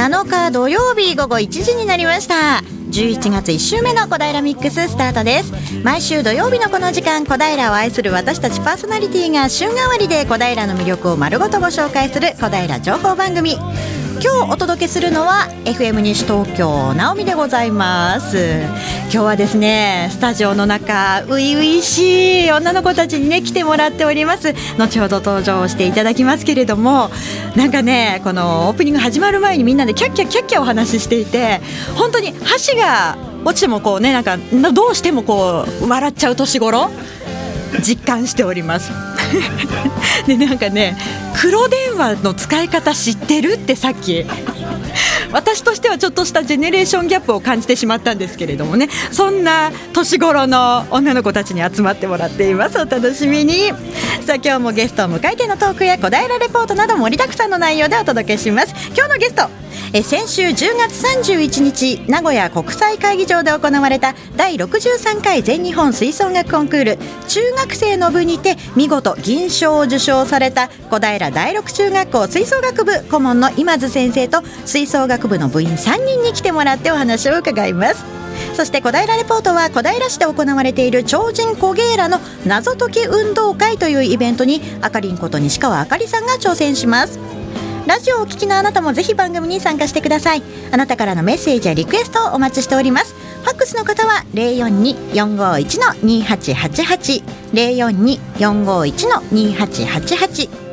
7日土曜日午後1時になりました。11月1週目の小平ミックススタートです。毎週土曜日のこの時間小平を愛する私たちパーソナリティが週替わりで小平の魅力を丸ごとご紹介する小平情報番組。今日お届けするのは FM 西東京直美でございます。今日はですねスタジオの中初々しい女の子たちにね来てもらっております。後ほど登場していただきますけれどもなんかねこのオープニング始まる前にみんなでキャッキャキャッキャお話ししていて本当に箸が落ちてもこうねなんかどうしてもこう笑っちゃう年頃実感しております。でなんかね黒電話の使い方知ってるってさっき。私としてはちょっとしたジェネレーションギャップを感じてしまったんですけれどもね。そんな年頃の女の子たちに集まってもらっています。お楽しみに。さあ今日もゲストを迎えてのトークや小平レポートなど盛りだくさんの内容でお届けします。今日のゲストえ先週10月31日名古屋国際会議場で行われた第63回全日本吹奏楽コンクール。中学生の部にて見事銀賞を受賞された小平第六中学校吹奏楽部顧問の今津先生と吹奏楽部の部員3人に来てもらってお話を伺います。そして小平レポートは小平市で行われている超人コゲーラの謎解き運動会というイベントにあかりんこと西川あかりさんが挑戦します。ラジオをお聞きのあなたもぜひ番組に参加してください。あなたからのメッセージやリクエストをお待ちしております。ファックスの方は042-451-2888 042-451-2888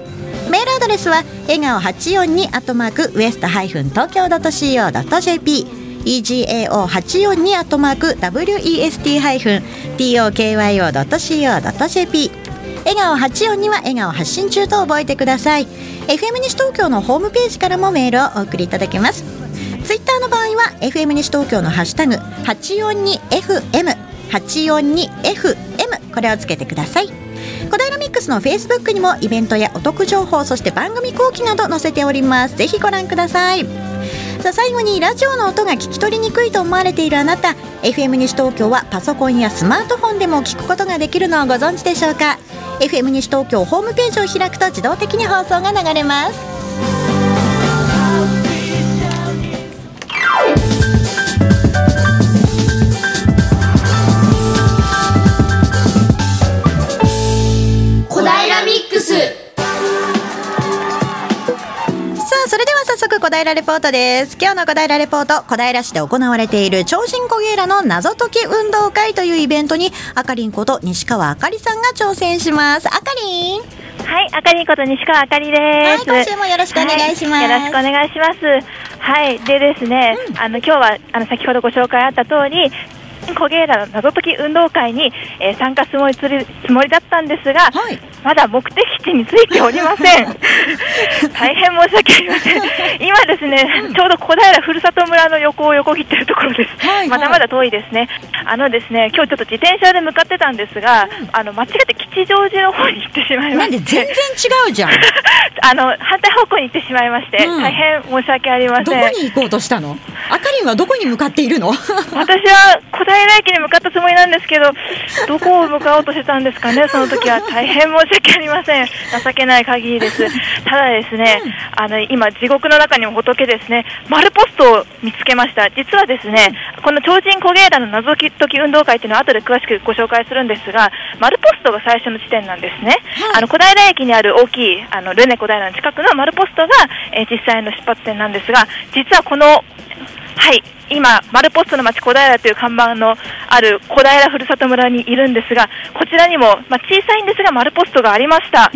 メールアドレスは笑顔842アットマークウエストハイフン東京 .co.jp egao842 アットマーク west ハイフン tokyo.co.jp 笑顔842は笑顔発信中と覚えてください。FM 西東京のホームページからもメールをお送りいただけます。ツイッターの場合は FM 西東京のハッシュタグ 842FM 842FM これをつけてください。小平ミックスのフェイスブックにもイベントやお得情報そして番組後期など載せております。ぜひご覧ください。さあ最後にラジオの音が聞き取りにくいと思われているあなた。FM 西東京はパソコンやスマートフォンでも聞くことができるのをご存知でしょうか？FM 西東京ホームページを開くと自動的に放送が流れます。平レポートです今日の小平レポート小平市で行われている超人コゲーラの謎解き運動会というイベントにあかりんこと西川あかりさんが挑戦しますあかりんはい、あかりんこと西川あかりです。はい今週もよろしくお願いしますはよろしくお願いします。はい、でですね、あの今日はあの先ほどご紹介あった通り。コゲーラの謎解き運動会に、えー参加すもりつるつもりだったんですが、はいまだ目的地についておりません。大変申し訳ありません。今ですね、ちょうど小平ふるさと村の横を横切ってるところです。はいはいまだまだ遠いですね。あのですね、今日ちょっと自転車で向かってたんですが、あの間違って吉祥寺の方に行ってしまいまして。全然違うじゃん あの反対方向に行ってしまいまして、うん大変申し訳ありまどせん。こに行こうとしたの？あかりんはどこに向かっているの？私は小平駅に向かったつもりなんですけど、どこを向かおうとしてたんですかね、その時は大変申し訳ありません。情けない限りです。ただですね、あの今地獄の中にも仏ですね、丸ポストを見つけました。実はですね、この超人コゲーラの謎解き運動会っていうのは後で詳しくご紹介するんですが、丸ポストが最初の地点なんですね。あの小平駅にある大きいあのルネ小平の近くの丸ポストが、えー実際の出発点なんですが、実はこのはい、今、丸ポストの町小平という看板のある小平ふるさと村にいるんですが、こちらにも、まあ、小さいんですが丸ポストがありました、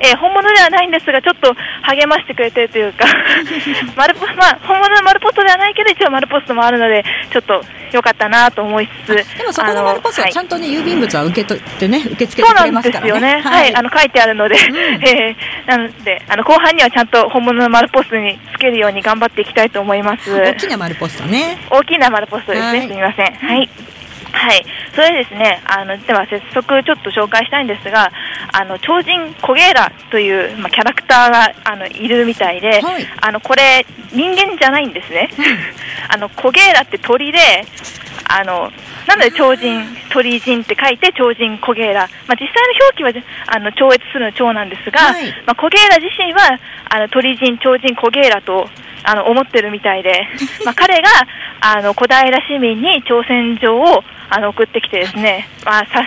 えー本物ではないんですが、ちょっと励ましてくれてるというか、丸ポまあ、本物の丸ポストではないけど、一応丸ポストもあるので、ちょっと良かったなと思いつつ、でもそこの丸ポストはちゃんとね、郵便物は受け取ってね受け付けそうてくれなんですよますからねね。はい、あの書いてあるので、えーなので、あの後半にはちゃんと本物の丸ポストにつけるように頑張っていきたいと思います。大きな丸ポストね大きな丸ポストですね、はいすみません。はい。はい、それでですね、あのでは早速ちょっと紹介したいんですが、あの超人コゲーラというまあキャラクターがあのいるみたいで、はいあのこれ人間じゃないんですね。あのコゲーラって鳥で、あのなので超人鳥人って書いて超人コゲーラ。まあ実際の表記はあの超越するの超なんですが、はいまあコゲーラ自身はあの鳥人超人コゲーラとあの思ってるみたいで、まあ、彼があの小平市民に挑戦状をあの送ってきてですね、まあ、さ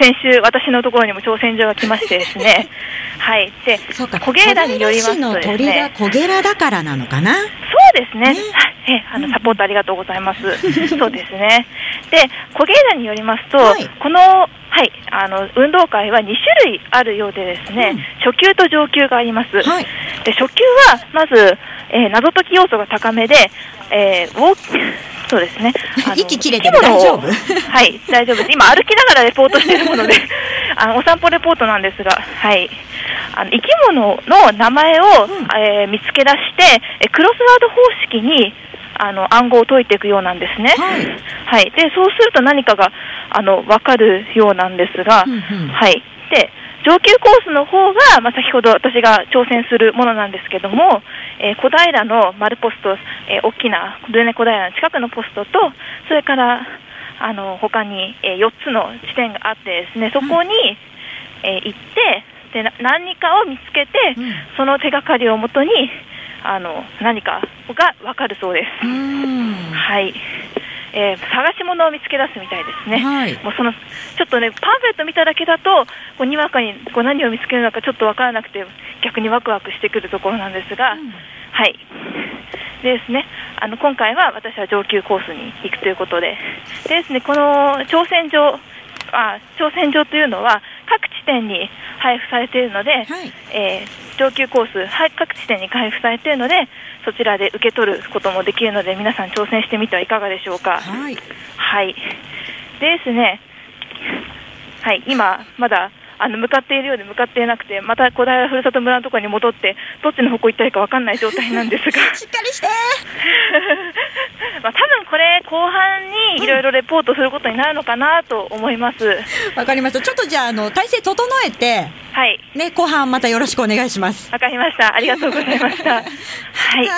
先週、私のところにも挑戦状が来ましてですね、はい、で、そうか小ゲラによりますとのです鳥がね、小ゲラだからなのかな？そうですね。ねはいえあのサポートありがとうございます。そうですね。で、小芸団によりますと、はいこのはいあの運動会は2種類あるようでですね、初級と上級があります。はい。で初級はまず、えー謎解き要素が高めで、えー、ウォー そうですね。息切れてる大丈夫？はい、大丈夫です。今歩きながらレポートしているもので、あのお散歩レポートなんですが、はい。あの生き物の名前を、えー見つけ出して、えクロスワード方式にあの暗号を解いていくようなんですね。はいはい。で、そうすると何かがあのわかるようなんですが、うんうんはい。で、上級コースの方が、まあ、先ほど私が挑戦するものなんですけども、えー小平の丸ポスト、えー大きなルネ小平の近くのポストと、それからあの他に、え4つの地点があってですね、そこに、えー行ってでな何かを見つけて、うん。その手がかりをもとにあの何かが分かるそうです。はい、えー探し物を見つけ出すみたいですね。はいもうそのちょっとねパンフレット見ただけだとこうにわかにこう何を見つけるのかちょっとわからなくて逆にワクワクしてくるところなんですが、はい。でですね、あの今回は私は上級コースに行くということで、でですねこの挑戦状あ挑戦状というのは各地点に配布されているので、はい。えー上級コース、はい各地点に配布されているので、そちらで受け取ることもできるので、皆さん挑戦してみてはいかがでしょうか。はい。はい。でですね、はい、今、まだ、あの、向かっているようで向かっていなくて、また小平ふるさと村のところに戻って、どっちの方向行ったらいいか分かんない状態なんですが、しっかりして。まあ、多分これ、後半にいろいろレポートすることになるのかなと思います。わかりました。ちょっとじゃあ、あの、体勢整えて、はい。ね、後半またよろしくお願いします。わかりました。ありがとうございました。はい。は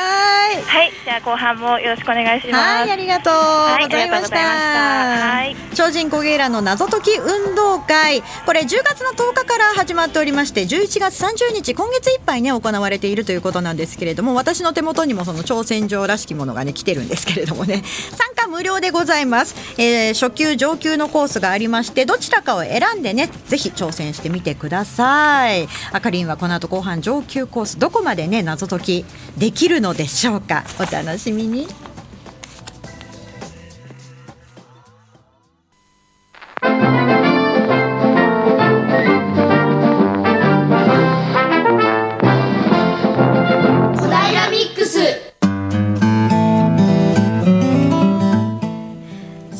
ーい。はい。じゃあ後半もよろしくお願いします。はい、ありがとうはいございました。はい超人コゲーラの謎解き運動会、これ10月の10日から始まっておりまして、11月30日、今月いっぱいね、行われているということなんですけれども、私の手元にもその挑戦状らしきものがね、来てるんですけれどもね、参加無料でございます。えー初級、上級のコースがありまして、どちらかを選んでね、ぜひ挑戦してみてください。あかりんはこの後後半上級コース、どこまでね、謎解きできるのでしょうか？お楽しみに。小平ミックス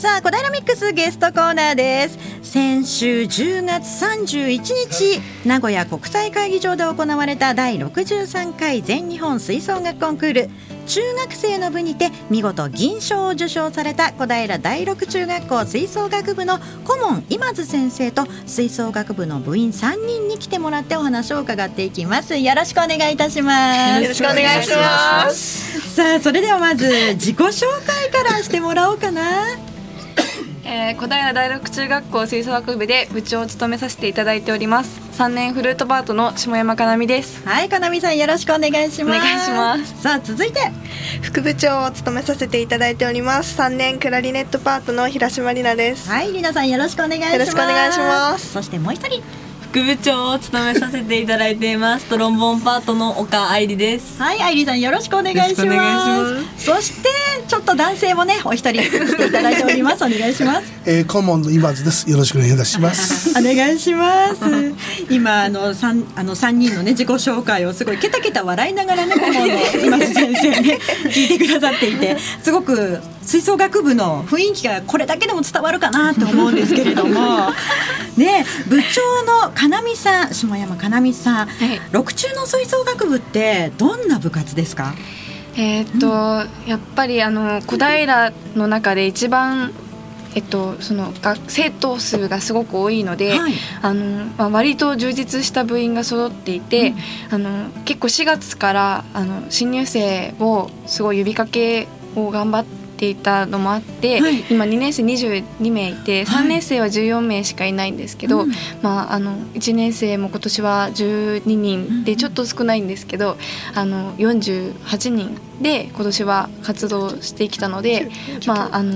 さあ小平ミックスゲストコーナーです先週10月31日名古屋国際会議場で行われた第63回全日本吹奏楽コンクール。中学生の部にて見事銀賞を受賞された小平第六中学校吹奏楽部の顧問今津先生と吹奏楽部の部員3人に来てもらってお話を伺っていきます。よろしくお願いいたします。よろしくお願いします。さあそれではまず自己紹介からしてもらおうかなえー、小平第六中学校吹奏楽部で部長を務めさせていただいております。3年フルートパートの下山かなみです。はい、かなみさんよろしくお願いします。お願いします。さあ、続いて、副部長を務めさせていただいております。3年クラリネットパートの平島里奈です。はい、りなさんよろしくお願いします。よろしくお願いします。そしてもう一人、副部長を務めさせていただいていますトロンボーンパートの岡愛理ですはい、あいりさんよろしくお願いします。そして、ちょっと男性もね、お一人来ていただいております。お願いします。えー、顧問の今津です。よろしくお願いいたします。お願いします。今あの三あの三人のね自己紹介をすごいケタケタ笑いながらね顧問の今津先生ね聞いてくださっていてすごく吹奏楽部の雰囲気がこれだけでも伝わるかなと思うんですけれども。ね部長のかなみさん下山かなみさん、はい。六中の吹奏楽部ってどんな部活ですか？えーっと、やっぱりあの小平の中で一番えっと、その学生徒数がすごく多いので、はい。あのまあ、割と充実した部員が揃っていて、あの結構4月からあの新入生をすごい呼びかけを頑張ってていたのもあって、はい。今2年生22名いて3年生は14名しかいないんですけど、まあ、あの1年生も今年は12人でちょっと少ないんですけど、あの48人で今年は活動してきたので、まあ、あの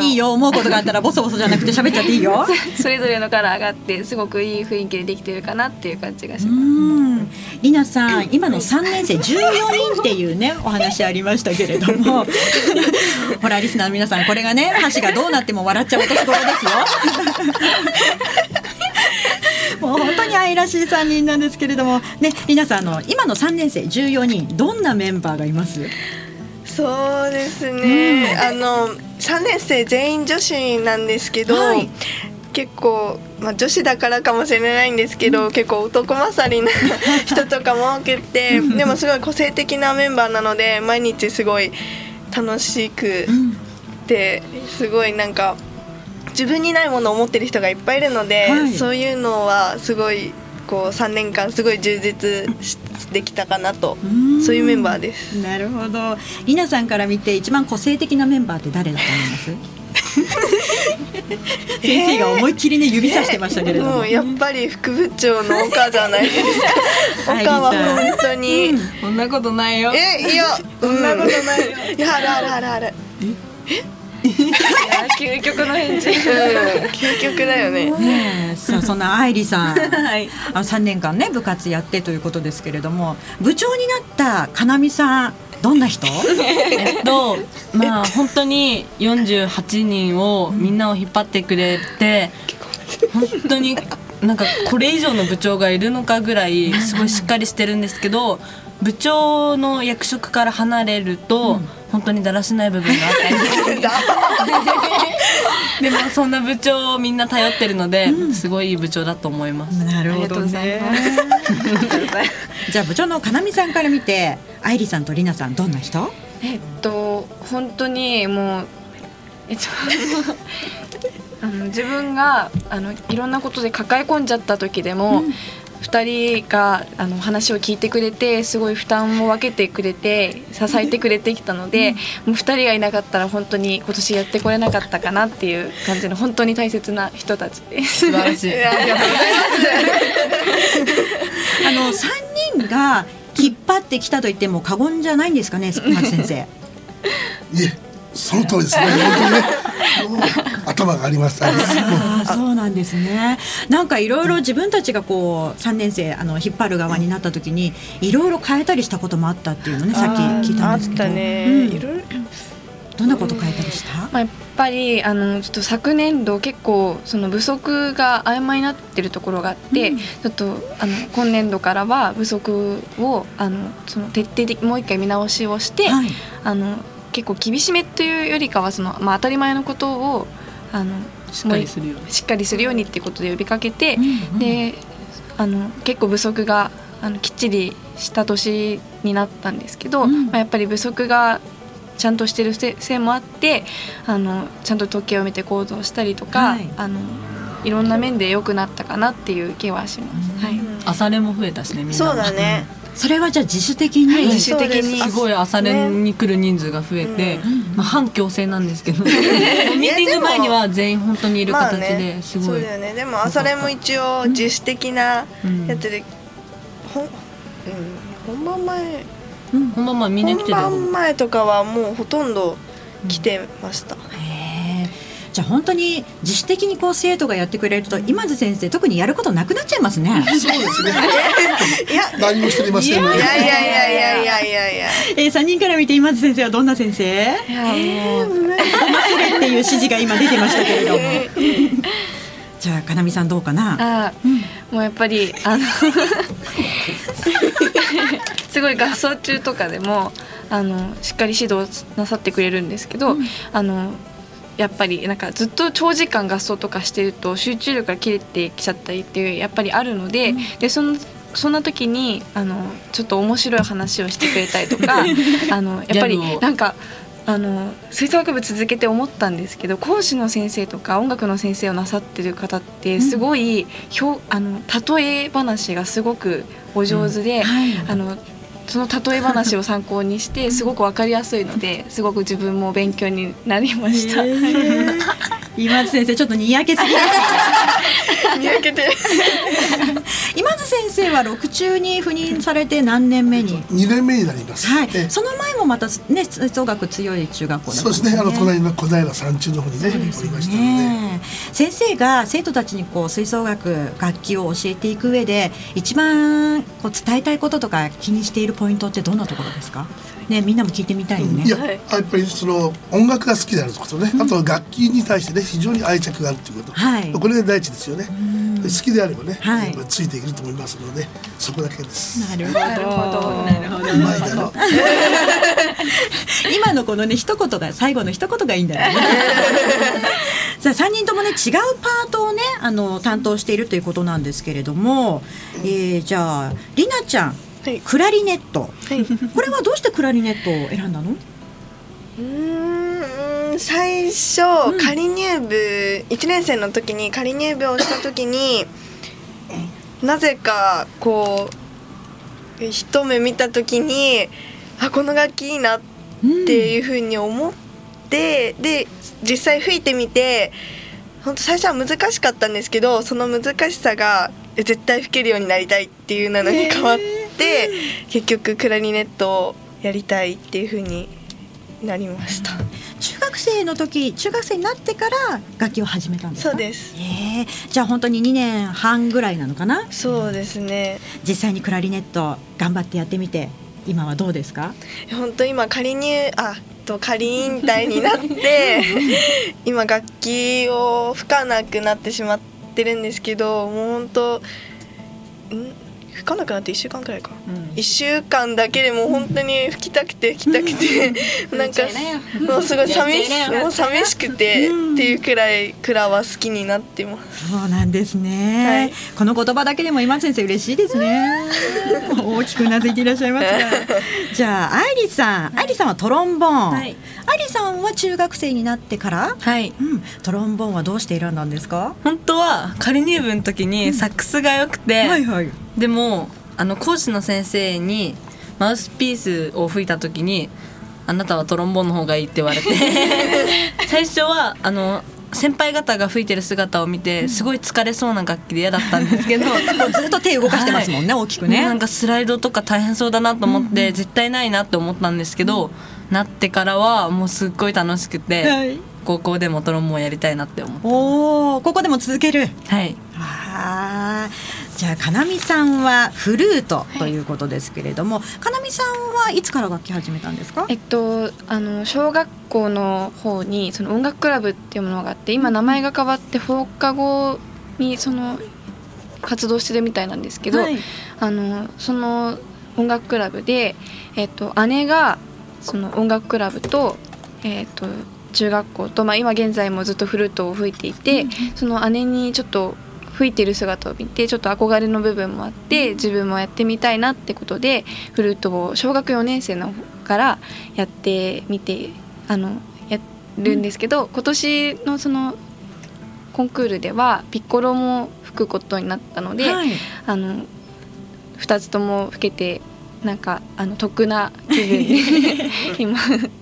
いいよ思うことがあったらボソボソじゃなくて喋っちゃっていいよ。それぞれのカラーがあってすごくいい雰囲気でできてるかなっていう感じがしうます。ん。りなさん今の3年生14人っていうねお話ありましたけれども。ほらリスナーの皆さんこれがね箸がどうなっても笑っちゃうお年頃ですよ。もう本当に愛らしい3人なんですけれども。ねりなさんあの今の3年生14人どんなメンバーがいます？そうですね、あの3年生全員女子なんですけど、はい。結構、まあ、女子だからかもしれないんですけど、結構男勝りな人とかも多くてでもすごい個性的なメンバーなので毎日すごい楽しくてすごいなんか自分にないものを持ってる人がいっぱいいるので、はい。そういうのはすごいこう3年間すごい充実しできたかなとそういうメンバーです。なるほどりなさんから見て一番個性的なメンバーって誰だと思います？先生が思いっきりね指さしてましたけれどももうやっぱり副部長の岡じゃないですか？岡は本当に。そんなことないよえいやそんなことないよ。いやあるあるあるある。いや究極の返事。うん究極だよね。ねえさあそんな愛理さん。はい。あ3年間ね部活やってということですけれども部長になったかなみさんどんな人？えっと まあ本当に48人をみんなを引っ張ってくれて本当になんかこれ以上の部長がいるのかぐらいすごいしっかりしてるんですけど部長の役職から離れると本当にだらしない部分があったりする でもそんな部長をみんな頼ってるのですごいいい部長だと思います。なるありがとうございます。じゃあ部長のかなみさんから見て愛理さんとりなさんどんな人？えっと本当にもうえっとあの自分があのいろんなことで抱え込んじゃった時でも、二人があの話を聞いてくれてすごい負担を分けてくれて支えてくれてきたので、もう二人がいなかったら本当に今年やってこれなかったかなっていう感じの本当に大切な人たちです。素晴らしい。あの3人が引っ張ってきたと言っても過言じゃないんですかね松先生。いえその通りですね。本当にね 頭がありますそうなんですね。なんかいろいろ自分たちがこう三年生あの引っ張る側になった時にいろいろ変えたりしたこともあったっていうのねさっき聞いたあっんですけど。たね。うんいろいろ。どんなこと変えたりした？まあ、やっぱりあのちょっと昨年度結構その不足が曖昧になってるところがあって、ちょっとあの今年度からは不足をあのその徹底的にもう一回見直しをして、はい。あの結構厳しめというよりかはその、まあ、当たり前のことをあのしっかりするように。しっかりするようにっていうことで呼びかけて、うんであの結構不足があのきっちりした年になったんですけど、うんまあ、やっぱり不足がちゃんとしてるせせいもあってあのちゃんと時計を見て行動したりとか、はいい、あのいろんな面で良くなったかなっていう気はします。はい朝練も増えたしねみんな。そうだね。それはじゃあ自主的に、はい自主的に。すごい朝練に来る人数が増えて、まあ、反強制なんですけど ミーティング前には全員本当にいる形ですごい、そうだよね。でも朝練も一応自主的なやつで、ほん、うん、本番前。本番前みんな来てたよ。本番前とかはもうほとんど来てました。じゃあ本当に自主的にこう生徒がやってくれると今津先生特にやることなくなっちゃいますね。そうですねいや何もしておりませんのでいやいやいやいやいやいやいや。えー、3人から見て今津先生はどんな先生？いやもう忘れっていう指示が今出てましたけれども。じゃあかなみさんどうかな。あーもうやっぱりあの すごい合奏中とかでもあのしっかり指導なさってくれるんですけど、あのやっぱりなんかずっと長時間合奏とかしてると集中力が切れてきちゃったりっていうやっぱりあるので、でそのそんな時にあのちょっと面白い話をしてくれたりとか あのやっぱりなんかあの吹奏楽部続けて思ったんですけど講師の先生とか音楽の先生をなさってる方ってすごい、表あの例え話がすごくお上手で、はい。あのその例え話を参考にしてすごくわかりやすいのですごく自分も勉強になりました。今津先生ちょっとにやけすぎ にやけて 今津先生は六中に赴任されて何年目に？2年目になります。はい。ええ。その前もまたね吹奏楽強い中学校だったんそうですね。あの隣の小平山中の方にね、おりましたので。ね。え先生が生徒たちにこう吹奏楽楽器を教えていく上で一番こう伝えたいこととか気にしているポイントってどんなところですか？ねみんなも聞いてみたいよね。いや、やっぱりその音楽が好きであることね、あとは楽器に対してね非常に愛着があるということ、はい。これが第一ですよね。で好きであればね、はい。ついていけると思いますので、そこだけです。なるほど。なるほど。うまいだろ。今のこのね一言が最後の一言がいいんだよね。さあ3人ともね違うパートをねあの担当しているということなんですけれども、えー、じゃありなちゃん、はいクラリネット。はい。これはどうしてクラリネットを選んだの？うーん最初、仮入部1年生の時に仮入部をした時に なぜかこう一目見た時にあこの楽器いいなっていうふうに思って、で実際吹いてみて本当最初は難しかったんですけどその難しさがえ絶対吹けるようになりたいっていうのに変わって、結局クラリネットをやりたいっていうふうになりました。中学生の時中学生になってから楽器を始めたんですか？そうです。えー。じゃあ本当に2年半ぐらいなのかな？そうですね。実際にクラリネット頑張ってやってみて今はどうですか？本当今仮入あと仮引退になって 今楽器を吹かなくなってしまっててるんですけどもう本当ん？吹かなくなって1週間くらいか、1週間だけでもう本当に吹きたくて吹きたくて。なんかもうすごい寂しもう寂しくてっていうくらいクラは好きになってます。そうなんですね、はい。この言葉だけでも今先生嬉しいですね。大きくうなずいていらっしゃいますが。じゃあ愛理さん。愛理さんはトロンボーン、はい。愛理さんは中学生になってから、はい。うん、トロンボーンはどうして選んだんですか？本当は仮入部の時にサックスが良くて、はいはいでもあの講師の先生にマウスピースを吹いた時に「あなたはトロンボーンの方がいい」って言われて。最初はあの先輩方が吹いてる姿を見てすごい疲れそうな楽器で嫌だったんですけど ずっと手動かしてますもんね、大きくね。なんかスライドとか大変そうだなと思って、絶対ないなって思ったんですけど、なってからはもうすっごい楽しくて、はい。高校でもトロンボーンやりたいなって思っておおここでも続ける。はい。あーじゃあかなみさんはフルートということですけれども、かなみさんはいつから楽器始めたんですか？えっとあの小学校の方にその音楽クラブっていうものがあって今名前が変わって放課後にその活動してるみたいなんですけど、はい。あのその音楽クラブで、えっと、姉がその音楽クラブと,、えっと中学校と、まあ、今現在もずっとフルートを吹いていて、その姉にちょっと吹いてる姿を見てちょっと憧れの部分もあって自分もやってみたいなってことでフルートを小学4年生のからやってみてあのやるんですけど、今年のそのコンクールではピッコロも吹くことになったので、はい。あの2つとも吹けてなんかあの得な気分で今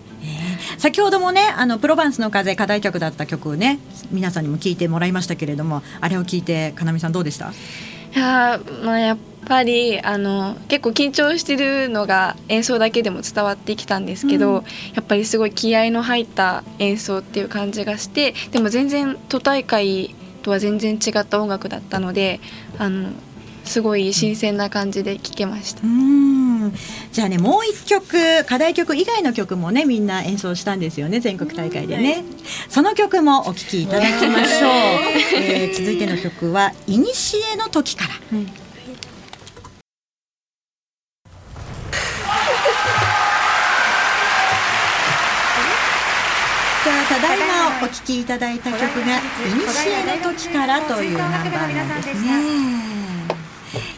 先ほどもねあのプロバンスの風課題曲だった曲をね皆さんにも聞いてもらいましたけれどもあれを聞いてかなみさんどうでした？いやーまあやっぱりあの結構緊張してるのが演奏だけでも伝わってきたんですけど、やっぱりすごい気合いの入った演奏っていう感じがしてでも全然都大会とは全然違った音楽だったのであのすごい新鮮な感じで聴けました。う。んじゃあねもう一曲課題曲以外の曲もねみんな演奏したんですよね全国大会でね、その曲もお聴きいただきましょう、えー続いての曲は「いにしえの時から」さあただいまお聴きいただいた曲が「いにしえの時から」というナンバーなんですね。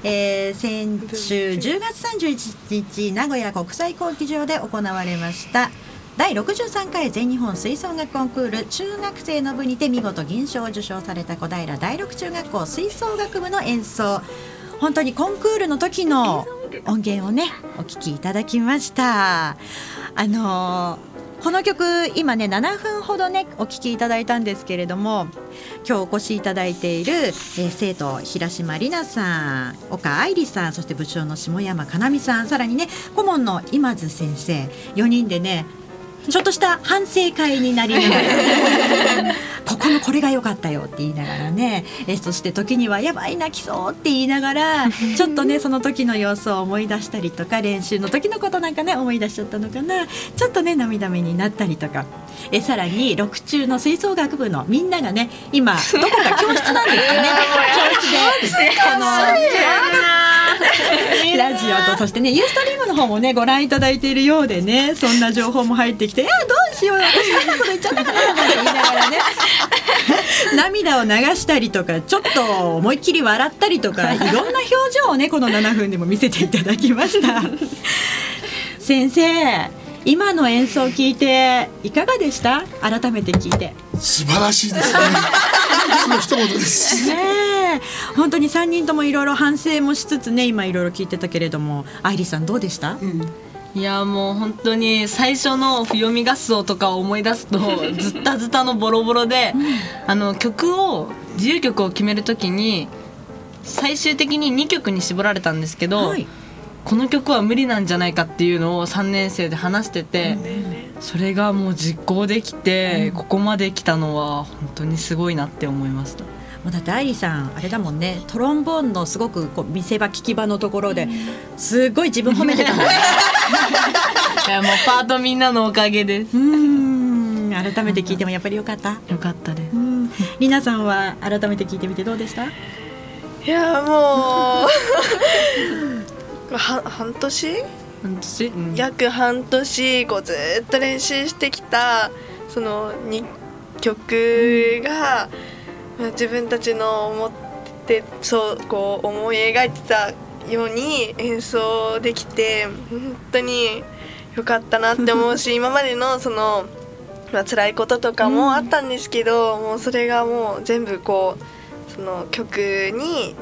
えー先週10月31日名古屋国際交機場で行われました第63回全日本吹奏楽コンクール中学生の部にて見事銀賞を受賞された小平第六中学校吹奏楽部の演奏。本当にコンクールの時の音源をねお聞きいただきました。あのーこの曲今ね7分ほどねお聴きいただいたんですけれども今日お越しいただいている、えー生徒平島里奈さん岡愛理さんそして部長の下山かなみさんさらにね顧問の今津先生4人でねちょっとした反省会になりながらここのこれが良かったよって言いながらねえそして時にはやばい泣きそうって言いながらちょっとねその時の様子を思い出したりとか練習の時のことなんかね思い出しちゃったのかな。ちょっとね涙目になったりとか。えさらに6中の吹奏楽部のみんながね今どこか教室なんですかね。教室でこのラジオとそしてねユーストリームの方もねご覧いただいているようでねそんな情報も入ってきていやどうしよう私変なこと言っちゃったかななんて言いながらね。涙を流したりとかちょっと思いっきり笑ったりとかい。ろんな表情をねこの7分でも見せていただきました。先生今の演奏を聞いていかがでした？改めて聞いて。素晴らしいですね。その一言ですねえ。本当に3人ともいろいろ反省もしつつね今いろいろ聞いてたけれども愛理さんどうでした、いやもう本当に最初の「読み合奏」とかを思い出すと ズッタズタのボロボロで、あの曲を自由曲を決めるときに最終的に2曲に絞られたんですけど、はい。この曲は無理なんじゃないかっていうのを3年生で話してて、それがもう実行できて、ここまで来たのは本当にすごいなって思いました。もうだって愛理さんあれだもんね。トロンボーンのすごくこう見せ場聞き場のところですごい自分褒めてたもんね。いやもうパートみんなのおかげで。す。うーん。改めて聞いてもやっぱりよかった。よかったです。う。ん。りなさんは改めて聞いてみてどうでした？いやもう。は半年？私、うん。約半年こうずっと練習してきたその2曲が、まあ自分たちの思ってそうこう思い描いてたように演奏できて本当に良かったなって思うし 今までのその、まあ辛いこととかもあったんですけど、もうそれがもう全部こうその曲に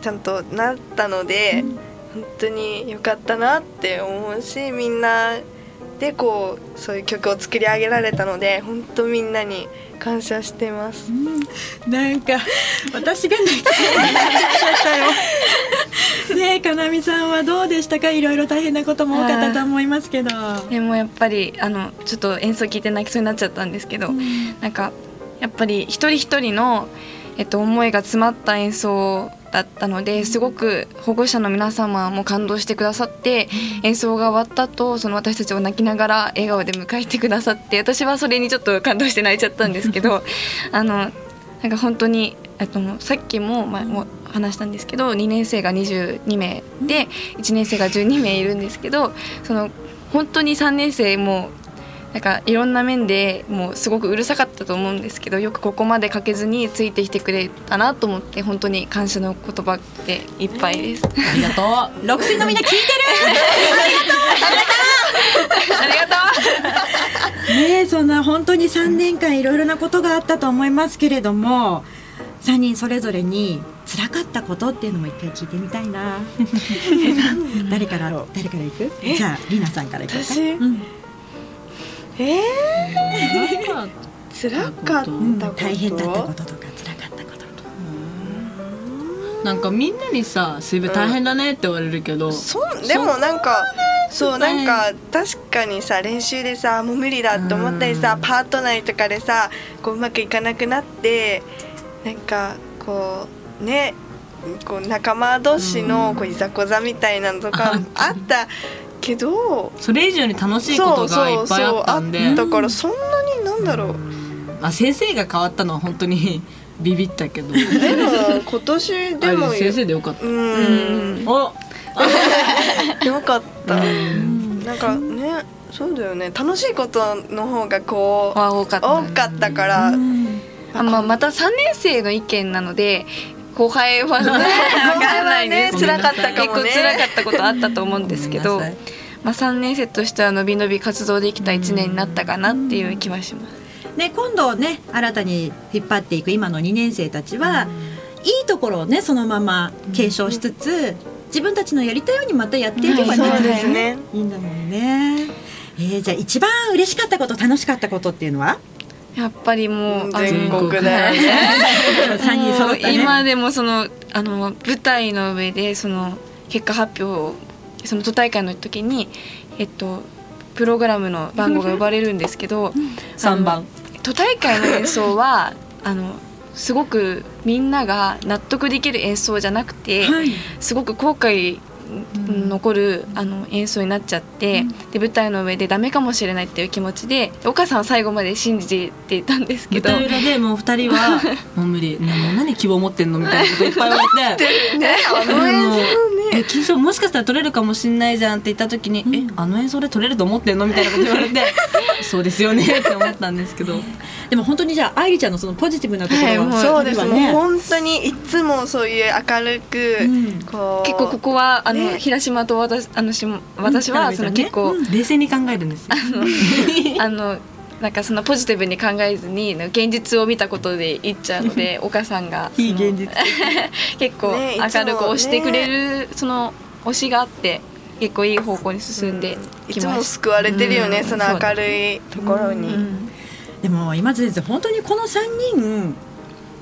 ちゃんとなったので。本当に良かったなって思うしみんなでこうそういう曲を作り上げられたので本当みんなに感謝してます。なんか私が泣きそうになったよ。ねえかなみさんはどうでしたか？いろいろ大変なことも多かったと思いますけど。でもやっぱりあのちょっと演奏聞いて泣きそうになっちゃったんですけど、なんかやっぱり一人一人の、えっと、思いが詰まった演奏だったのですごく保護者の皆様も感動してくださって演奏が終わった後その私たちを泣きながら笑顔で迎えてくださって私はそれにちょっと感動して泣いちゃったんですけど あのなんか本当にえっとさっきも,、まあ、もう話したんですけど2年生が22名で1年生が12名いるんですけどその本当に3年生もなんかいろんな面でもうすごくうるさかったと思うんですけどよくここまでかけずについてきてくれたなと思って本当に感謝の言葉でいっぱいです。ありがとう。六水のみんな聞いてありがとう。るねえそんな本当に3年間いろいろなことがあったと思いますけれども3人それぞれに辛かったことっていうのも一回聞いてみたいな。誰から誰から行く？じゃありなさんから行こうか。私？うんえー、辛かった大変だったこととか辛かったことなんかみんなにさ水分大変だねって言われるけど、そうでもなんかそうなんか確かにさ練習でさもう無理だって思ったりさ、うん。パート内とかでさこううまくいかなくなってなんかこうねこう仲間同士のこういざこざみたいなのとかあったけどそれ以上に楽しいことがいっぱいあったんで。そうそうそうあったからそんなになんだろう、まあ、先生が変わったのは本当に ビビったけど。でも今年でも先生でよかった、うん。お。よかった、なんかねそうだよね。楽しいことの方がこうは多かった。多かったから、あまあ、また3年生の意見なので後輩はね わからないね辛かったかもね。結構辛かったことあったと思うんですけどまあ、3年生としては伸び伸び活動できた1年になったかなっていう気はします。ね、今度ね新たに引っ張っていく今の2年生たちは、いいところをねそのまま継承しつつ、自分たちのやりたいようにまたやっていけばね、そうですね。いいんだもんね。えー、じゃあ一番嬉しかったこと楽しかったことっていうのは？やっぱりもう全国だよね。三人揃ったね。今でもそのあの舞台の上でその結果発表その都大会の時にえっとプログラムの番号が呼ばれるんですけど3番。都大会の演奏はあのすごくみんなが納得できる演奏じゃなくて、はい。すごく後悔残るあの演奏になっちゃって、で舞台の上でダメかもしれないっていう気持ちでお母さんは最後まで信じていたんですけ舞ど台裏でもう二人は もう無理、ね、もう何希望持ってんのみたいなこといっぱい言われて。もうえ金賞もしかしたら取れるかもしんないじゃんって言った時に、えあの演奏で取れると思ってんのみたいなこと言われて そうですよねって思ったんですけど。でも本当にじゃあ愛理ちゃんのそのポジティブなところは、はいそうです、ね本当にいつもそういう明るく、うん。こう。結構ここはあの、ね。平島と私あのしも私はその結構、冷静に考えるんですよあの なんかそのポジティブに考えずに現実を見たことで言っちゃうのでお母さんが 結構明るく押してくれる、その推しがあって結構いい方向に進んでいつきました。も救われてるよね、うん。その明るいところに、うん。でも今先生本当にこの3人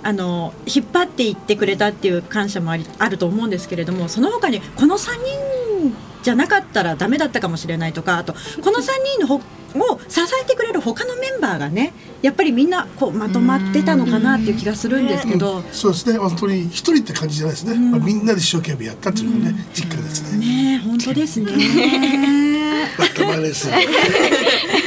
あの引っ張っていってくれたっていう感謝もありあると思うんですけれどもその他にこの3人じゃなかったらダメだったかもしれないとかあとこの3人のほを支えてくれる他のメンバーがねやっぱりみんなこうまとまってたのかなっていう気がするんですけど。そうですね。本当に一人って感じじゃないですね、まあ、みんなで一生懸命やったっていうのがね、実感ですねねえ本当ですね。仲間です3人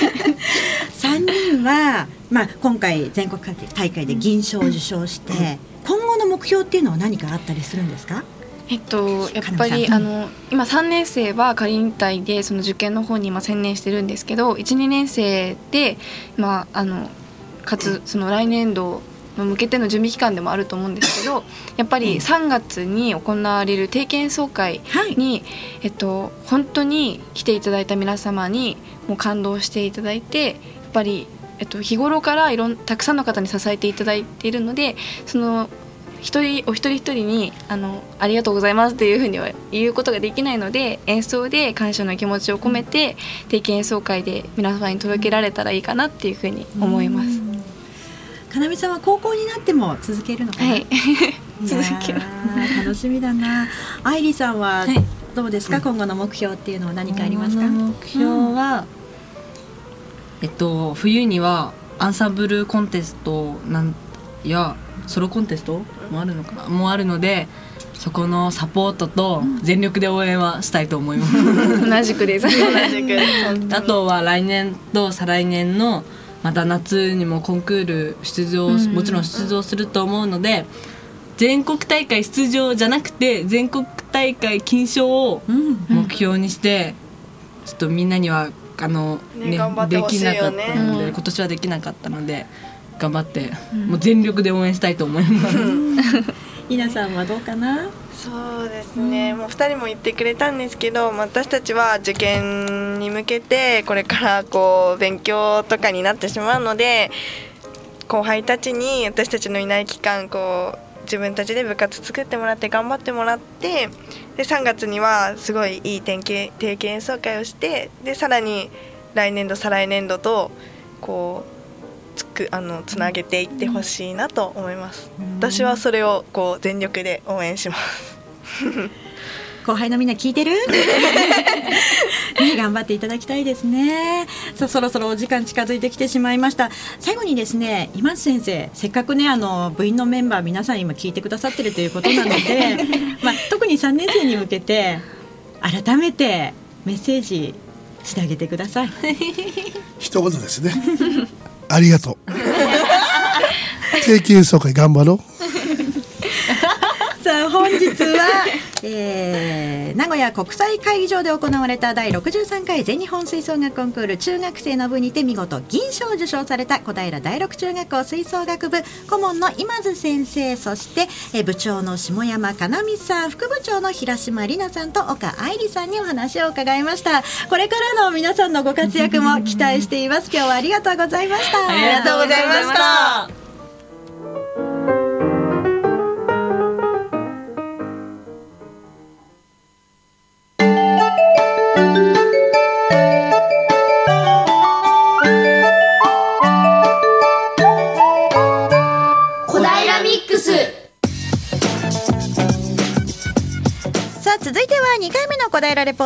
は、まあ、今回全国大会で銀賞を受賞して今後の目標っていうのは何かあったりするんですか？えっとやっぱりあの今3年生は仮引退でその受験の方に今専念してるんですけど12年生でまああのかつその来年度の向けての準備期間でもあると思うんですけどやっぱり3月に行われる定期演奏会はい。に、えっと、本当に来ていただいた皆様にもう感動していただいてやっぱり、えっと、日頃からいろんたくさんの方に支えていただいているのでその一人お一人一人にあのありがとうございますっていうふうには言うことができないので演奏で感謝の気持ちを込めて定期演奏会で皆様に届けられたらいいかなっていうふうに思います。かなみさんは高校になっても続けるのかな、はい、続け楽しみだな愛理さんははいどうですか、今後の目標っていうのは何かありますか、目標は、えっと冬にはアンサンブルコンテストなんやソロコンテストもあるのかな？もあるのでそこのサポートと全力で応援はしたいと思います。同じくです。同じく。あとは来年と再来年のまた夏にもコンクール出場、うん。もちろん出場すると思うので全国大会出場じゃなくて全国大会金賞をうん。目標にして、ちょっとみんなにはあの、ね頑張ってでほしいよね。きなかったので、うん。今年はできなかったので頑張って、もう全力で応援したいと思います。稲さんはどうかな？そうですね、もう2人も言ってくれたんですけど私たちは受験に向けてこれからこう勉強とかになってしまうので後輩たちに私たちのいない期間こう自分たちで部活作ってもらって頑張ってもらってで3月にはすごいいい定期定期演奏会をしてでさらに来年度再来年度とこうつくあのつなげていってほしいなと思います。私はそれをこう全力で応援します。後輩のみんな聞いてる？ね頑張っていただきたいですね。さあそろそろお時間近づいてきてしまいました。最後にですね今津先生せっかくねあの部員のメンバー皆さん今聞いてくださってるということなので まあ特に3年生に向けて改めてメッセージしてあげてください。一言ですね。ありがとう。定期演奏会頑張ろう。さあ本日は、えー名古屋国際会議場で行われた第63回全日本吹奏楽コンクール中学生の部にて見事銀賞を受賞された小平第六中学校吹奏楽部顧問の今津先生そして、えー部長の下山かなみさん副部長の平島里奈さんと岡愛理さんにお話を伺いました。これからの皆さんのご活躍も期待しています。今日はありがとうございました。ありがとうございました。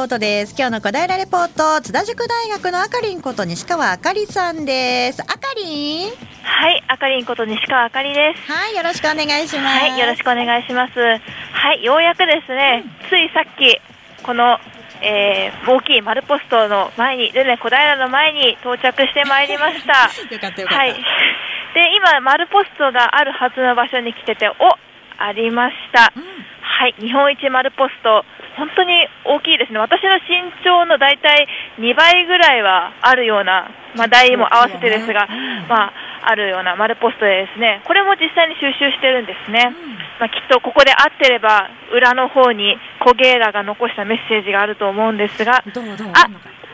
ートです今日の小平レポート津田塾大学のあかりんこと西川あかりさんですあかりん？はい、あかりんこと西川あかりです。はいよろしくお願いしますはい、よろしくお願いします。はい、ようやくですね、ついさっき、この、えー大きい丸ポストの前に、でね、小平の前に到着してまいりました。よかったよかった、はい。で、今、丸ポストがあるはずの場所に来てて、おありました。はい、日本一丸ポスト、本当に大きいですね。私の身長の大体2倍ぐらいはあるような、まあ、台も合わせてですが、まあ、あるような丸ポストでですね、これも実際に収集してるんですね。まあ、きっとここで合ってれば、裏の方にコゲーラが残したメッセージがあると思うんですが、あ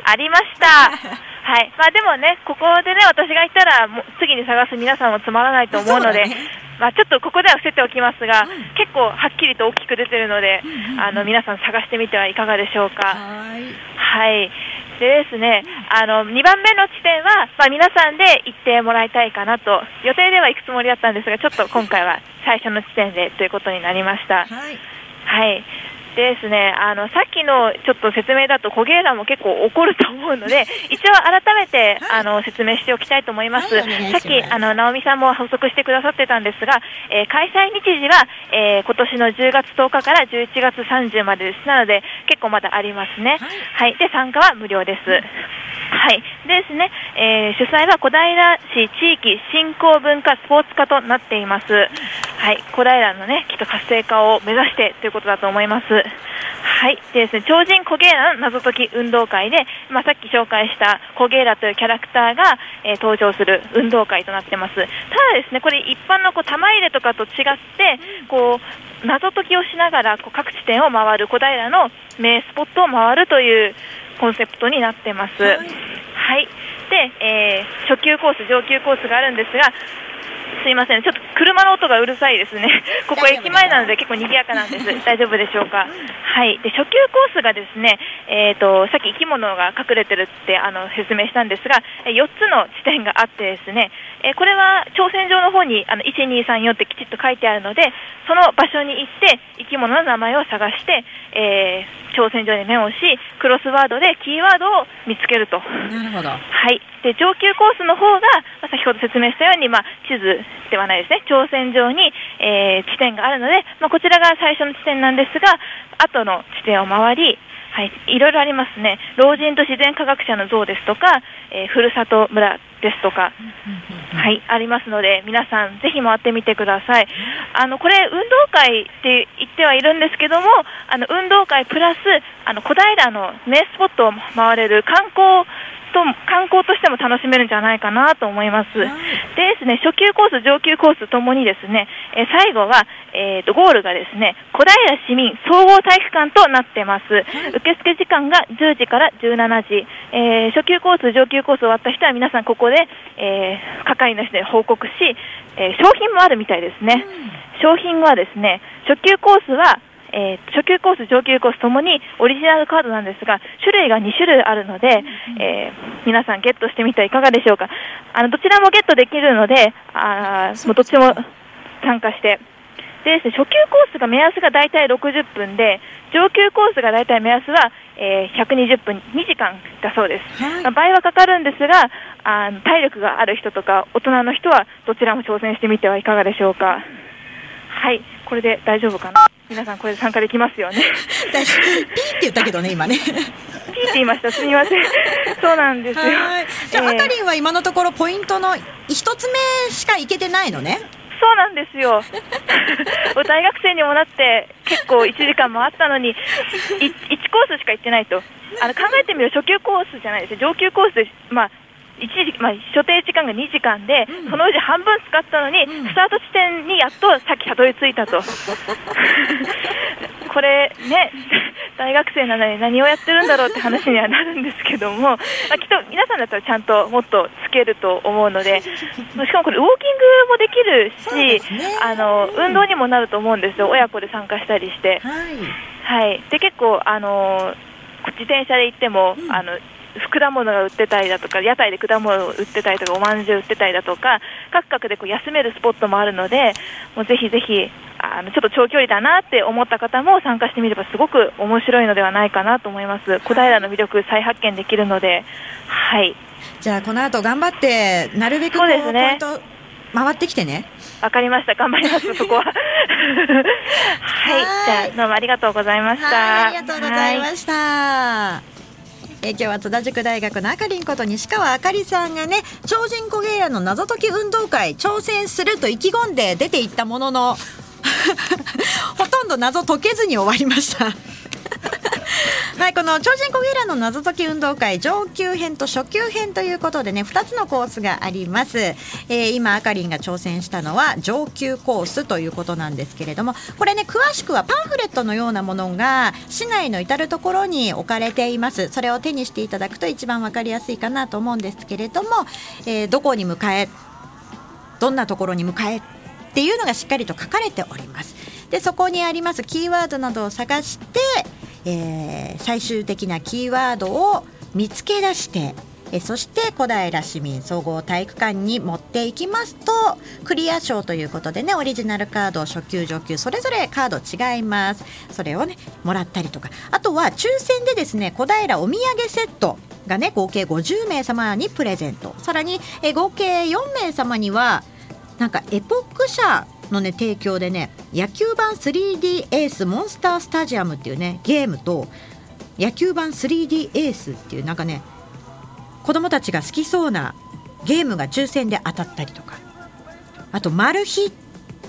ありました。はい。まあでもね、ここでね、私が行ったら、もう次に探す皆さんもつまらないと思うので、ねまあちょっとここでは伏せておきますが、結構はっきりと大きく出てるので、あの、皆さん探してみてはいかがでしょうか。はい。でですね、あの、2番目の地点は、まあ皆さんで行ってもらいたいかなと、予定では行くつもりだったんですが、ちょっと今回は最初の地点でということになりました。はいはい。でですね、あの、さっきのちょっと説明だと、コゲーラも結構怒ると思うので、一応改めて、あの、説明しておきたいと思います。はいますさっき、あの、直美さんも補足してくださってたんですが、えー開催日時は、えー今年の10月10日から11月30までです。なので、結構まだありますね。はい。で、参加は無料です。はい。でですね、えー主催は小平市地域振興文化スポーツ課となっています。はい。小平のね、きっと活性化を目指してということだと思います。はい。でですね、超人コゲーラの謎解き運動会で、まあ、さっき紹介したコゲーラというキャラクターが、えー登場する運動会となってます。ただですね、これ一般のこう玉入れとかと違って、こう、謎解きをしながらこう各地点を回る小平の名スポットを回るというコンセプトになってます。はい。で、えー初級コース、上級コースがあるんですが、すいません、ちょっと車の音がうるさいですね。ここ駅前なので結構賑やかなんです。大丈夫でしょうか？はい。で、初級コースがですね、えっ、と、さっき生き物が隠れてるってあの説明したんですが、え4つの地点があってですね、えーこれは挑戦状の方にあの1234ってきちっと書いてあるので、その場所に行って生き物の名前を探して、えー挑戦状にメモし、クロスワードでキーワードを見つけると。なるほどはい、で上級コースの方が、まあ、先ほど説明したように、まあ、地図ではないですね、挑戦状に、えー地点があるので、まあ、こちらが最初の地点なんですが、後の地点を回り、はい、いろいろありますね、老人と自然科学者の像ですとか、えーふるさと村ですとか、はい、ありますので、皆さん、ぜひ回ってみてください。あのこれ、運動会って言ってはいるんですけども、あの運動会プラス、あの小平の名スポットを回れる観光と観光としても楽しめるんじゃないかなと思います。でですね、初級コース、上級コースともにですね、えー最後は、えーとゴールがですね、小平市民総合体育館となってます。受付時間が10時から17時、えー初級コース、上級コース終わった人は皆さんここで、えー係の人に報告し、えー商品もあるみたいですね。商品はですね、初級コースは、えー初級コース、上級コースともにオリジナルカードなんですが、種類が2種類あるので、えー皆さんゲットしてみてはいかがでしょうか。あのどちらもゲットできるので、あーもうどっちも参加して。でですね、初級コースが目安が大体60分で、上級コースが大体目安は、えー120分、2時間だそうです。まあ倍はかかるんですが、あの体力がある人とか大人の人はどちらも挑戦してみてはいかがでしょうか。はい、これで大丈夫かな。皆さんこれで参加できますよね。ピーって言ったけどね今ねピーって言いました。すみません。そうなんですよ。はいじゃあ、えーあかりんは今のところポイントの一つ目しかいけてないのね？そうなんですよ。大学生にもなって結構1時間もあったのに、い1コースしか行ってないと。あの考えてみる初級コースじゃないですよ。上級コースで、まあ、一時まあ、所定時間が2時間で、そのうち半分使ったのに、スタート地点にやっとさっきたどり着いたと。これね、大学生なのに何をやってるんだろうって話にはなるんですけども、まあ、きっと皆さんだったらちゃんともっとつけると思うので、しかもこれ、ウォーキングもできるし、すね。あの運動にもなると思うんですよ、親子で参加したりして。はい。はい、で結構、あの自転車で行っても、あの果物が売ってたりだとか、屋台で果物を売ってたりとか、おまんじゅう売ってたりだとか、各々でこう休めるスポットもあるので、もうぜひぜひ、あのちょっと長距離だなって思った方も参加してみればすごく面白いのではないかなと思います。小平の魅力再発見できるので。はい。じゃあこの後頑張ってなるべくこうそうね。ポイント回ってきてね。わかりました。頑張ります そこは。はい。じゃあどうもありがとうございました。はいありがとうございまはした。えー今日は津田塾大学のあかりんこと西川あかりさんがね超人コゲイラの謎解き運動会挑戦すると意気込んで出ていったものの ほとんど謎解けずに終わりました。はい、この超人コゲラの謎解き運動会上級編と初級編ということでね2つのコースがあります、えー今あかりんが挑戦したのは上級コースということなんですけれどもこれね詳しくはパンフレットのようなものが市内の至る所に置かれていますそれを手にしていただくと一番わかりやすいかなと思うんですけれども、えーどこに向かえどんなところに向かえっていうのがしっかりと書かれております。でそこにありますキーワードなどを探して、えー最終的なキーワードを見つけ出してえそして小平市民総合体育館に持っていきますとクリア賞ということでねオリジナルカード初級上級それぞれカード違います。それをねもらったりとか。あとは抽選でですね小平お土産セットがね合計50名様にプレゼント。さらにえ合計4名様にはなんかエポック社のね提供でね野球版 3D エースモンスタースタジアムっていうねゲームと野球版 3D エースっていうなんかね子供たちが好きそうなゲームが抽選で当たったりとか。あとマル秘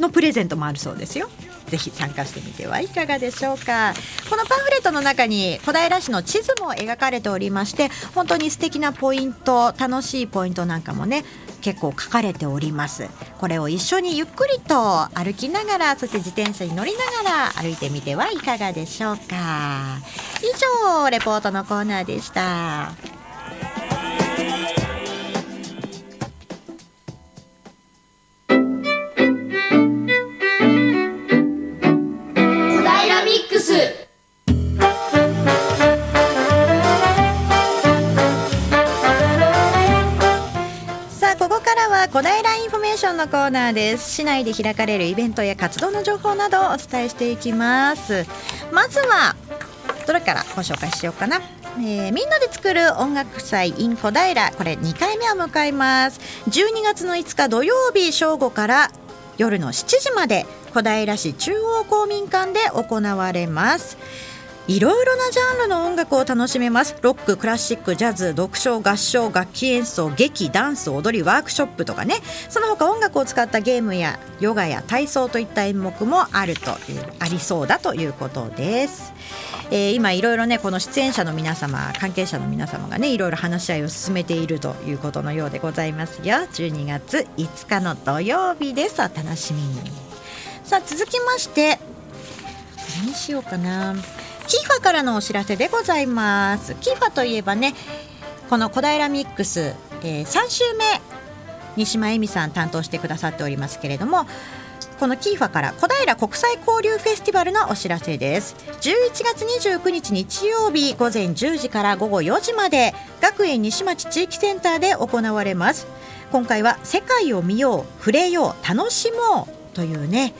のプレゼントもあるそうですよ。ぜひ参加してみてはいかがでしょうか。このパンフレットの中に小平市の地図も描かれておりまして本当に素敵なポイント楽しいポイントなんかもね結構書かれております。これを一緒にゆっくりと歩きながらそして自転車に乗りながら歩いてみてはいかがでしょうか。以上レポートのコーナーでした。コーナーです。市内で開かれるイベントや活動の情報などをお伝えしていきます。まずはどれからご紹介しようかな。えーみんなで作る音楽祭 in 小平これ2回目を迎えます。12月の5日土曜日正午から夜の7時まで小平市中央公民館で行われます。いろいろなジャンルの音楽を楽しめます。ロッククラシックジャズ読書合唱楽器演奏劇ダンス踊りワークショップとかね。その他音楽を使ったゲームやヨガや体操といった演目もあるというありそうだということです、えー今いろいろねこの出演者の皆様関係者の皆様がねいろいろ話し合いを進めているということのようでございますよ。12月5日の土曜日です。お楽しみに。さあ続きまして何にしようかな。キーファからのお知らせでございます。キーファといえばねこの小平ミックス、えー3週目西間恵美さん担当してくださっておりますけれどもこのキーファから小平国際交流フェスティバルのお知らせです。11月29日日曜日午前10時から午後4時まで学園西町地域センターで行われます。今回は世界を見よう触れよう楽しもうというね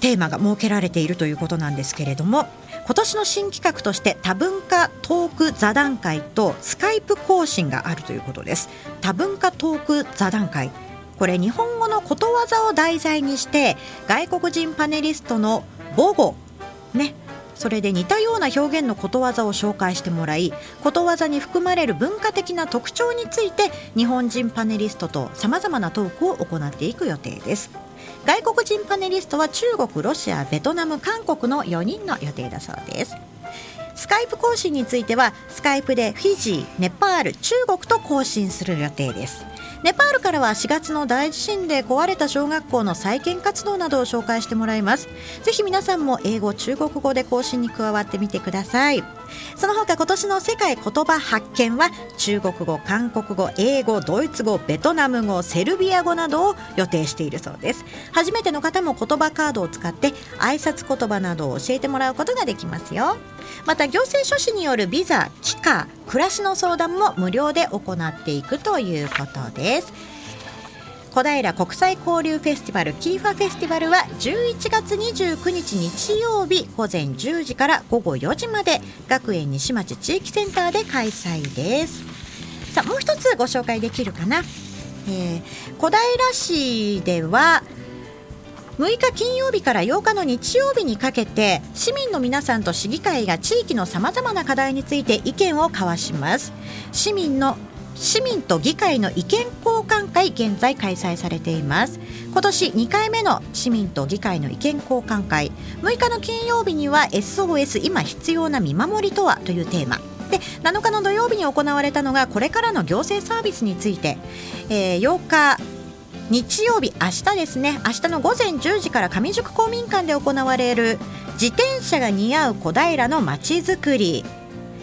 テーマが設けられているということなんですけれども今年の新企画として多文化トーク座談会とスカイプ更新があるということです。多文化トーク座談会。これ日本語のことわざを題材にして外国人パネリストの母語ねそれで似たような表現のことわざを紹介してもらいことわざに含まれる文化的な特徴について日本人パネリストとさまざまなトークを行っていく予定です。外国人パネリストは中国ロシアベトナム韓国の4人の予定だそうです。スカイプ更新についてはスカイプでフィジーネパール中国と更新する予定です。ネパールからは4月の大地震で壊れた小学校の再建活動などを紹介してもらいます。ぜひ皆さんも英語中国語で更新に加わってみてください。その他今年の世界言葉発見は中国語韓国語英語ドイツ語ベトナム語セルビア語などを予定しているそうです。初めての方も言葉カードを使って挨拶言葉などを教えてもらうことができますよ。また行政書士によるビザ帰化暮らしの相談も無料で行っていくということです。小平国際交流フェスティバルキーファフェスティバルは11月29日日曜日午前10時から午後4時まで学園西町地域センターで開催です。さあもう一つご紹介できるかな、えー小平市では6日金曜日から8日の日曜日にかけて市民の皆さんと市議会が地域のさまざまな課題について意見を交わします。市民の市民と議会の意見交換会現在開催されています。今年2回目の市民と議会の意見交換会。6日の金曜日には SOS 今必要な見守りとはというテーマ。で7日の土曜日に行われたのがこれからの行政サービスについて、えー8日日曜日明日ですね。明日の午前10時から上宿公民館で行われる自転車が似合う小平のまちづくり。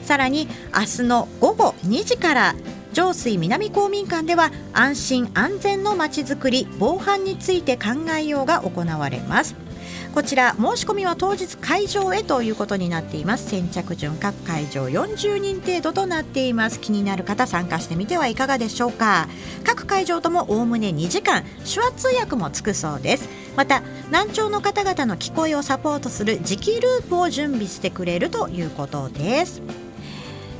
さらに明日の午後2時から上水南公民館では安心安全のまちづくり防犯について考えようが行われます。こちら申し込みは当日会場へということになっています。先着順各会場40人程度となっています。気になる方参加してみてはいかがでしょうか。各会場ともおおむね2時間手話通訳もつくそうです。また難聴の方々の聞こえをサポートする磁気ループを準備してくれるということです。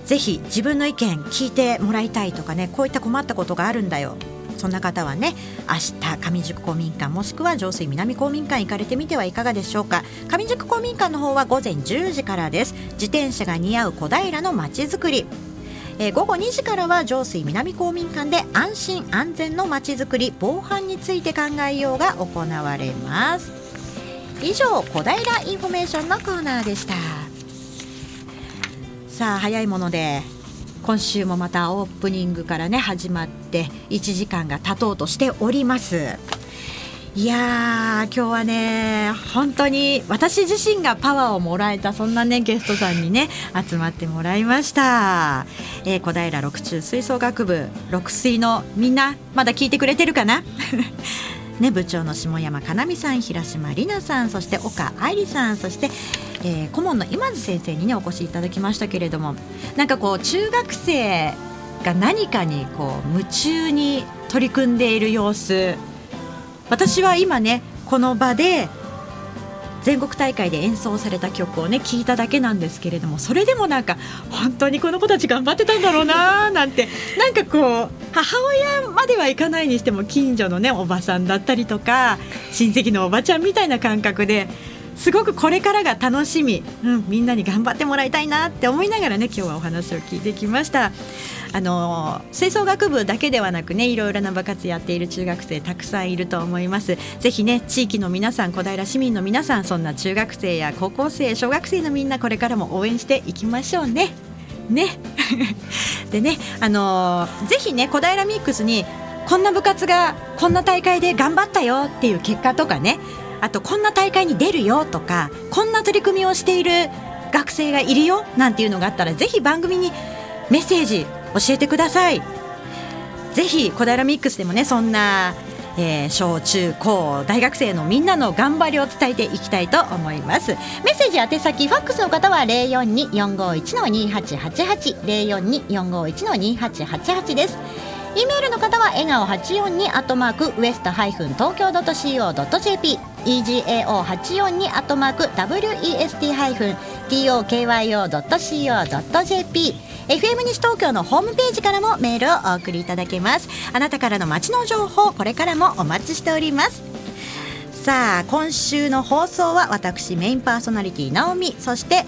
ぜひ自分の意見聞いてもらいたいとかねこういった困ったことがあるんだよ。そんな方はね明日上宿公民館もしくは上水南公民館行かれてみてはいかがでしょうか。上宿公民館の方は午前10時からです。自転車が似合う小平のまちづくり。えー午後2時からは上水南公民館で安心安全のまちづくり。防犯について考えようが行われます。以上小平インフォメーションのコーナーでした。さあ早いもので今週もまたオープニングからね始まって1時間が経とうとしております。いやー今日はね本当に私自身がパワーをもらえたそんなねゲストさんにね集まってもらいました、えー小平六中吹奏楽部六水のみんなまだ聞いてくれてるかな？ね、部長の下山かなみさん平島里奈さんそして岡愛理さんそして、えー顧問の今津先生にねお越しいただきましたけれどもなんかこう中学生が何かにこう夢中に取り組んでいる様子。私は今ねこの場で全国大会で演奏された曲をね聞いただけなんですけれどもそれでもなんか本当にこの子たち頑張ってたんだろうなーなんてなんかこう母親まではいかないにしても近所のねおばさんだったりとか親戚のおばちゃんみたいな感覚ですごくこれからが楽しみ、うん、みんなに頑張ってもらいたいなって思いながらね今日はお話を聞いてきました。あの吹奏楽部だけではなくねいろいろな部活やっている中学生たくさんいると思います。ぜひね地域の皆さん小平市民の皆さんそんな中学生や高校生小学生のみんなこれからも応援していきましょうね。ね。でねあのぜひね小平ミックスにこんな部活がこんな大会で頑張ったよっていう結果とかね。あとこんな大会に出るよとかこんな取り組みをしている学生がいるよなんていうのがあったらぜひ番組にメッセージ教えてください。ぜひ小平ミックスでもねそんな、えー小中高大学生のみんなの頑張りを伝えていきたいと思います。メッセージ宛先ファックスの方は042451-2888 042451-2888です。E メールの方は笑顔842アットマークウエストハイフン東京 .co.jp egao842 アットマーク west ハイフン tokyo.co.jp FM 西東京のホームページからもメールをお送りいただけます。あなたからの街の情報これからもお待ちしております。さあ今週の放送は私メインパーソナリティナオミそして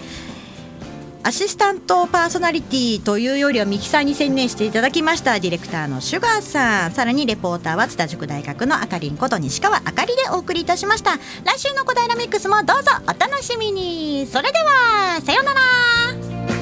アシスタントパーソナリティというよりはミキサーに専念していただきましたディレクターのシュガーさん。さらにレポーターは津田塾大学のあかりんこと西川あかりでお送りいたしました。来週の小平ミックスもどうぞお楽しみに。それではさようなら。